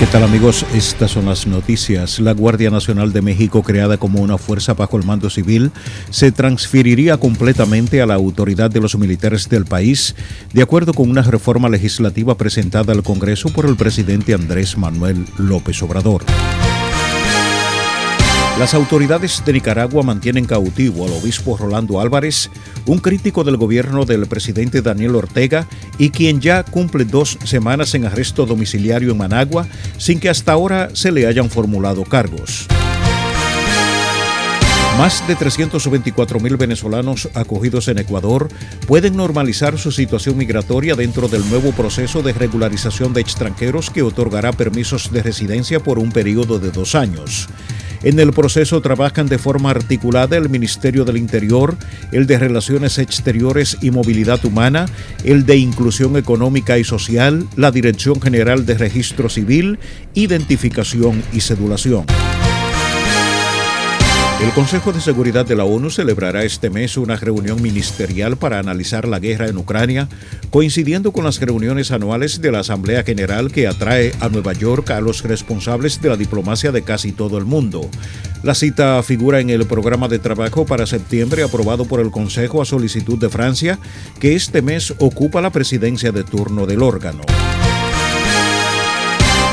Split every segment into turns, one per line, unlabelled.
¿Qué tal amigos? Estas son las noticias. La Guardia Nacional de México, creada como una fuerza bajo el mando civil, se transferiría completamente a la autoridad de los militares del país, de acuerdo con una reforma legislativa presentada al Congreso por el presidente Andrés Manuel López Obrador. Las autoridades de Nicaragua mantienen cautivo al obispo Rolando Álvarez, un crítico del gobierno del presidente Daniel Ortega y quien ya cumple dos semanas en arresto domiciliario en Managua sin que hasta ahora se le hayan formulado cargos. Más de 324 mil venezolanos acogidos en Ecuador pueden normalizar su situación migratoria dentro del nuevo proceso de regularización de extranjeros que otorgará permisos de residencia por un periodo de dos años. En el proceso trabajan de forma articulada el Ministerio del Interior, el de Relaciones Exteriores y Movilidad Humana, el de Inclusión Económica y Social, la Dirección General de Registro Civil, Identificación y Cedulación. El Consejo de Seguridad de la ONU celebrará este mes una reunión ministerial para analizar la guerra en Ucrania, coincidiendo con las reuniones anuales de la Asamblea General que atrae a Nueva York a los responsables de la diplomacia de casi todo el mundo. La cita figura en el programa de trabajo para septiembre aprobado por el Consejo a solicitud de Francia, que este mes ocupa la presidencia de turno del órgano.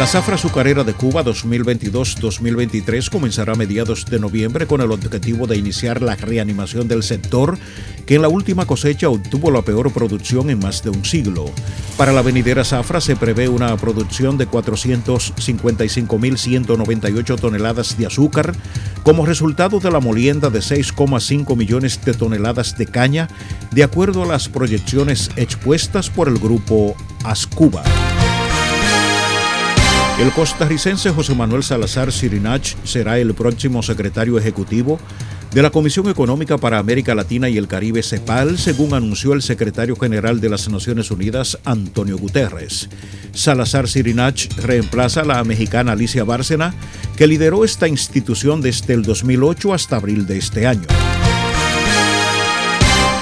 La zafra azucarera de Cuba 2022-2023 comenzará a mediados de noviembre con el objetivo de iniciar la reanimación del sector, que en la última cosecha obtuvo la peor producción en más de un siglo. Para la venidera zafra se prevé una producción de 455.198 toneladas de azúcar, como resultado de la molienda de 6,5 millones de toneladas de caña, de acuerdo a las proyecciones expuestas por el grupo Ascuba. El costarricense José Manuel Salazar Sirinach será el próximo secretario ejecutivo de la Comisión Económica para América Latina y el Caribe CEPAL, según anunció el secretario general de las Naciones Unidas, Antonio Guterres. Salazar Sirinach reemplaza a la mexicana Alicia Bárcena, que lideró esta institución desde el 2008 hasta abril de este año.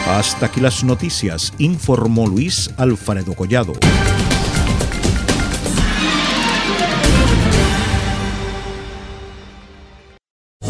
Hasta aquí las noticias, informó Luis Alfredo Collado.